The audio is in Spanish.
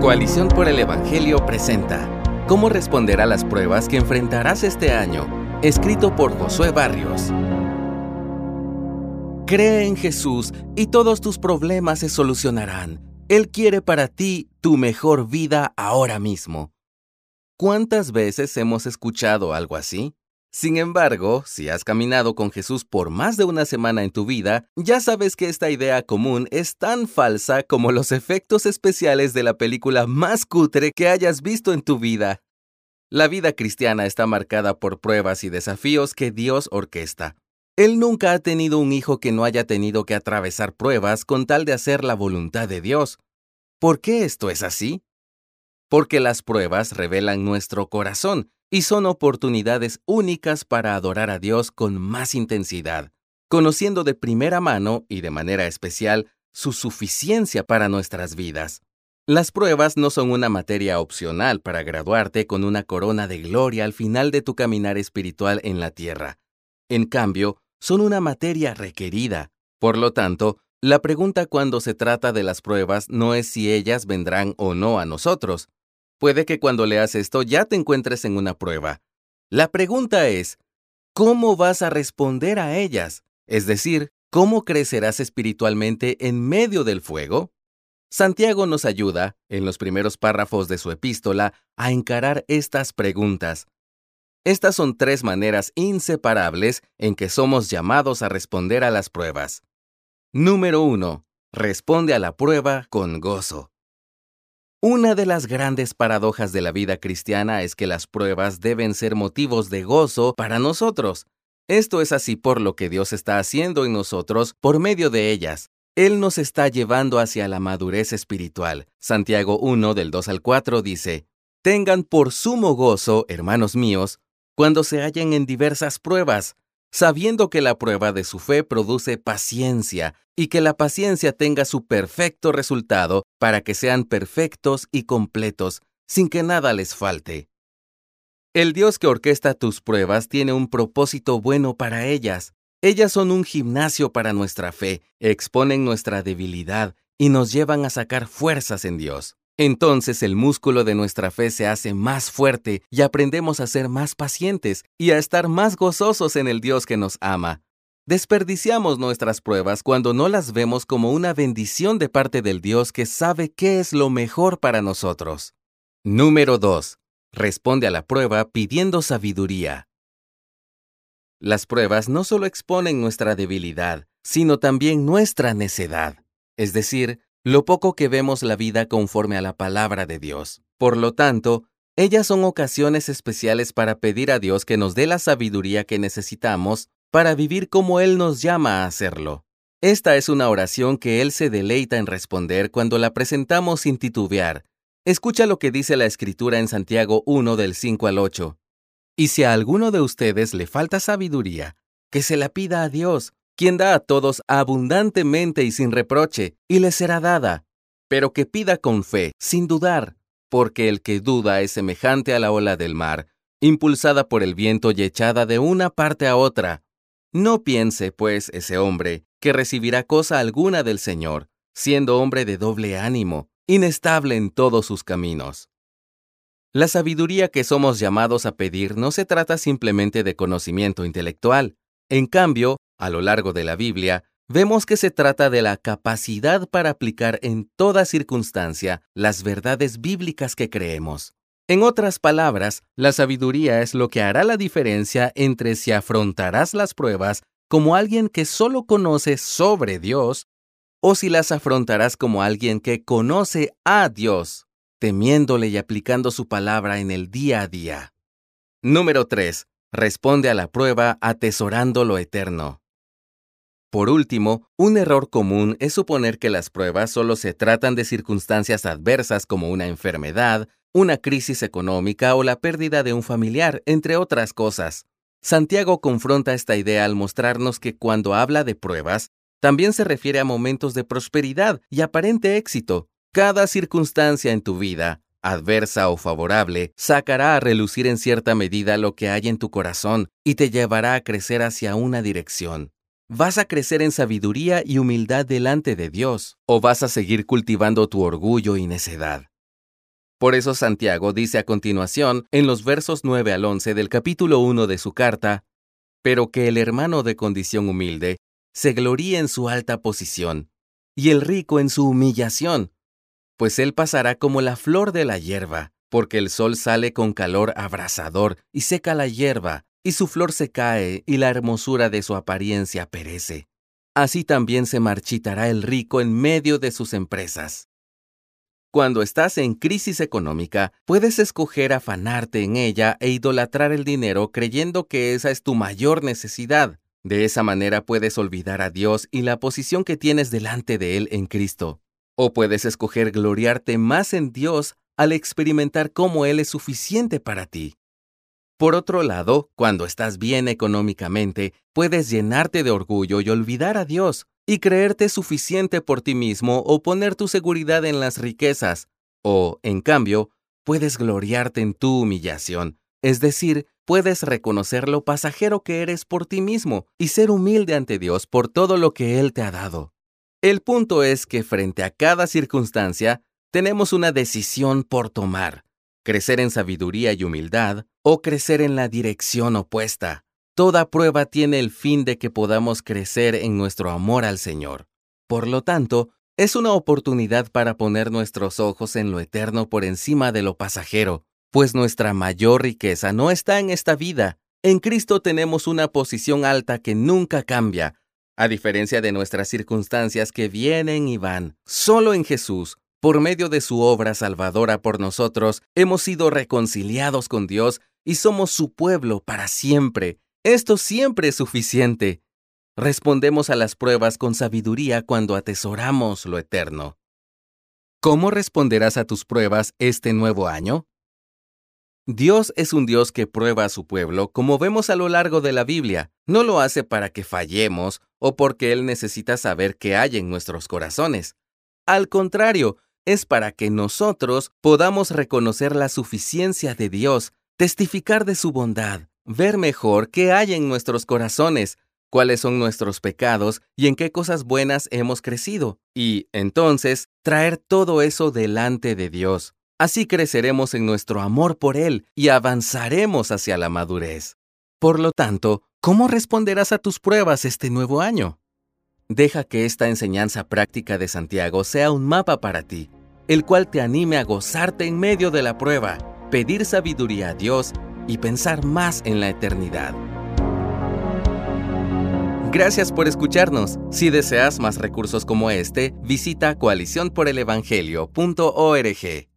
Coalición por el Evangelio presenta ¿Cómo responder a las pruebas que enfrentarás este año? Escrito por Josué Barrios. Cree en Jesús y todos tus problemas se solucionarán. Él quiere para ti tu mejor vida ahora mismo. ¿Cuántas veces hemos escuchado algo así? Sin embargo, si has caminado con Jesús por más de una semana en tu vida, ya sabes que esta idea común es tan falsa como los efectos especiales de la película más cutre que hayas visto en tu vida. La vida cristiana está marcada por pruebas y desafíos que Dios orquesta. Él nunca ha tenido un hijo que no haya tenido que atravesar pruebas con tal de hacer la voluntad de Dios. ¿Por qué esto es así? Porque las pruebas revelan nuestro corazón y son oportunidades únicas para adorar a Dios con más intensidad, conociendo de primera mano y de manera especial su suficiencia para nuestras vidas. Las pruebas no son una materia opcional para graduarte con una corona de gloria al final de tu caminar espiritual en la tierra. En cambio, son una materia requerida. Por lo tanto, la pregunta cuando se trata de las pruebas no es si ellas vendrán o no a nosotros, Puede que cuando leas esto ya te encuentres en una prueba. La pregunta es, ¿cómo vas a responder a ellas? Es decir, ¿cómo crecerás espiritualmente en medio del fuego? Santiago nos ayuda, en los primeros párrafos de su epístola, a encarar estas preguntas. Estas son tres maneras inseparables en que somos llamados a responder a las pruebas. Número 1. Responde a la prueba con gozo. Una de las grandes paradojas de la vida cristiana es que las pruebas deben ser motivos de gozo para nosotros. Esto es así por lo que Dios está haciendo en nosotros por medio de ellas. Él nos está llevando hacia la madurez espiritual. Santiago 1 del 2 al 4 dice, Tengan por sumo gozo, hermanos míos, cuando se hallen en diversas pruebas, sabiendo que la prueba de su fe produce paciencia, y que la paciencia tenga su perfecto resultado para que sean perfectos y completos, sin que nada les falte. El Dios que orquesta tus pruebas tiene un propósito bueno para ellas. Ellas son un gimnasio para nuestra fe, exponen nuestra debilidad y nos llevan a sacar fuerzas en Dios. Entonces el músculo de nuestra fe se hace más fuerte y aprendemos a ser más pacientes y a estar más gozosos en el Dios que nos ama. Desperdiciamos nuestras pruebas cuando no las vemos como una bendición de parte del Dios que sabe qué es lo mejor para nosotros. Número 2. Responde a la prueba pidiendo sabiduría. Las pruebas no solo exponen nuestra debilidad, sino también nuestra necedad, es decir, lo poco que vemos la vida conforme a la palabra de Dios. Por lo tanto, ellas son ocasiones especiales para pedir a Dios que nos dé la sabiduría que necesitamos para vivir como Él nos llama a hacerlo. Esta es una oración que Él se deleita en responder cuando la presentamos sin titubear. Escucha lo que dice la Escritura en Santiago 1 del 5 al 8. Y si a alguno de ustedes le falta sabiduría, que se la pida a Dios, quien da a todos abundantemente y sin reproche, y le será dada, pero que pida con fe, sin dudar, porque el que duda es semejante a la ola del mar, impulsada por el viento y echada de una parte a otra. No piense, pues, ese hombre, que recibirá cosa alguna del Señor, siendo hombre de doble ánimo, inestable en todos sus caminos. La sabiduría que somos llamados a pedir no se trata simplemente de conocimiento intelectual. En cambio, a lo largo de la Biblia, vemos que se trata de la capacidad para aplicar en toda circunstancia las verdades bíblicas que creemos. En otras palabras, la sabiduría es lo que hará la diferencia entre si afrontarás las pruebas como alguien que solo conoce sobre Dios o si las afrontarás como alguien que conoce a Dios, temiéndole y aplicando su palabra en el día a día. Número 3. Responde a la prueba atesorando lo eterno. Por último, un error común es suponer que las pruebas solo se tratan de circunstancias adversas como una enfermedad, una crisis económica o la pérdida de un familiar, entre otras cosas. Santiago confronta esta idea al mostrarnos que cuando habla de pruebas, también se refiere a momentos de prosperidad y aparente éxito. Cada circunstancia en tu vida, adversa o favorable, sacará a relucir en cierta medida lo que hay en tu corazón y te llevará a crecer hacia una dirección. ¿Vas a crecer en sabiduría y humildad delante de Dios o vas a seguir cultivando tu orgullo y necedad? Por eso Santiago dice a continuación, en los versos 9 al 11 del capítulo 1 de su carta, pero que el hermano de condición humilde se gloríe en su alta posición, y el rico en su humillación, pues él pasará como la flor de la hierba, porque el sol sale con calor abrasador y seca la hierba, y su flor se cae, y la hermosura de su apariencia perece. Así también se marchitará el rico en medio de sus empresas. Cuando estás en crisis económica, puedes escoger afanarte en ella e idolatrar el dinero creyendo que esa es tu mayor necesidad. De esa manera puedes olvidar a Dios y la posición que tienes delante de Él en Cristo. O puedes escoger gloriarte más en Dios al experimentar cómo Él es suficiente para ti. Por otro lado, cuando estás bien económicamente, puedes llenarte de orgullo y olvidar a Dios, y creerte suficiente por ti mismo o poner tu seguridad en las riquezas, o, en cambio, puedes gloriarte en tu humillación, es decir, puedes reconocer lo pasajero que eres por ti mismo y ser humilde ante Dios por todo lo que Él te ha dado. El punto es que frente a cada circunstancia, tenemos una decisión por tomar, crecer en sabiduría y humildad o crecer en la dirección opuesta. Toda prueba tiene el fin de que podamos crecer en nuestro amor al Señor. Por lo tanto, es una oportunidad para poner nuestros ojos en lo eterno por encima de lo pasajero, pues nuestra mayor riqueza no está en esta vida. En Cristo tenemos una posición alta que nunca cambia, a diferencia de nuestras circunstancias que vienen y van. Solo en Jesús, por medio de su obra salvadora por nosotros, hemos sido reconciliados con Dios y somos su pueblo para siempre. Esto siempre es suficiente. Respondemos a las pruebas con sabiduría cuando atesoramos lo eterno. ¿Cómo responderás a tus pruebas este nuevo año? Dios es un Dios que prueba a su pueblo, como vemos a lo largo de la Biblia. No lo hace para que fallemos o porque Él necesita saber qué hay en nuestros corazones. Al contrario, es para que nosotros podamos reconocer la suficiencia de Dios, testificar de su bondad, ver mejor qué hay en nuestros corazones, cuáles son nuestros pecados y en qué cosas buenas hemos crecido, y entonces traer todo eso delante de Dios. Así creceremos en nuestro amor por Él y avanzaremos hacia la madurez. Por lo tanto, ¿cómo responderás a tus pruebas este nuevo año? Deja que esta enseñanza práctica de Santiago sea un mapa para ti, el cual te anime a gozarte en medio de la prueba, pedir sabiduría a Dios y pensar más en la eternidad. Gracias por escucharnos. Si deseas más recursos como este, visita coaliciónporelevangelio.org.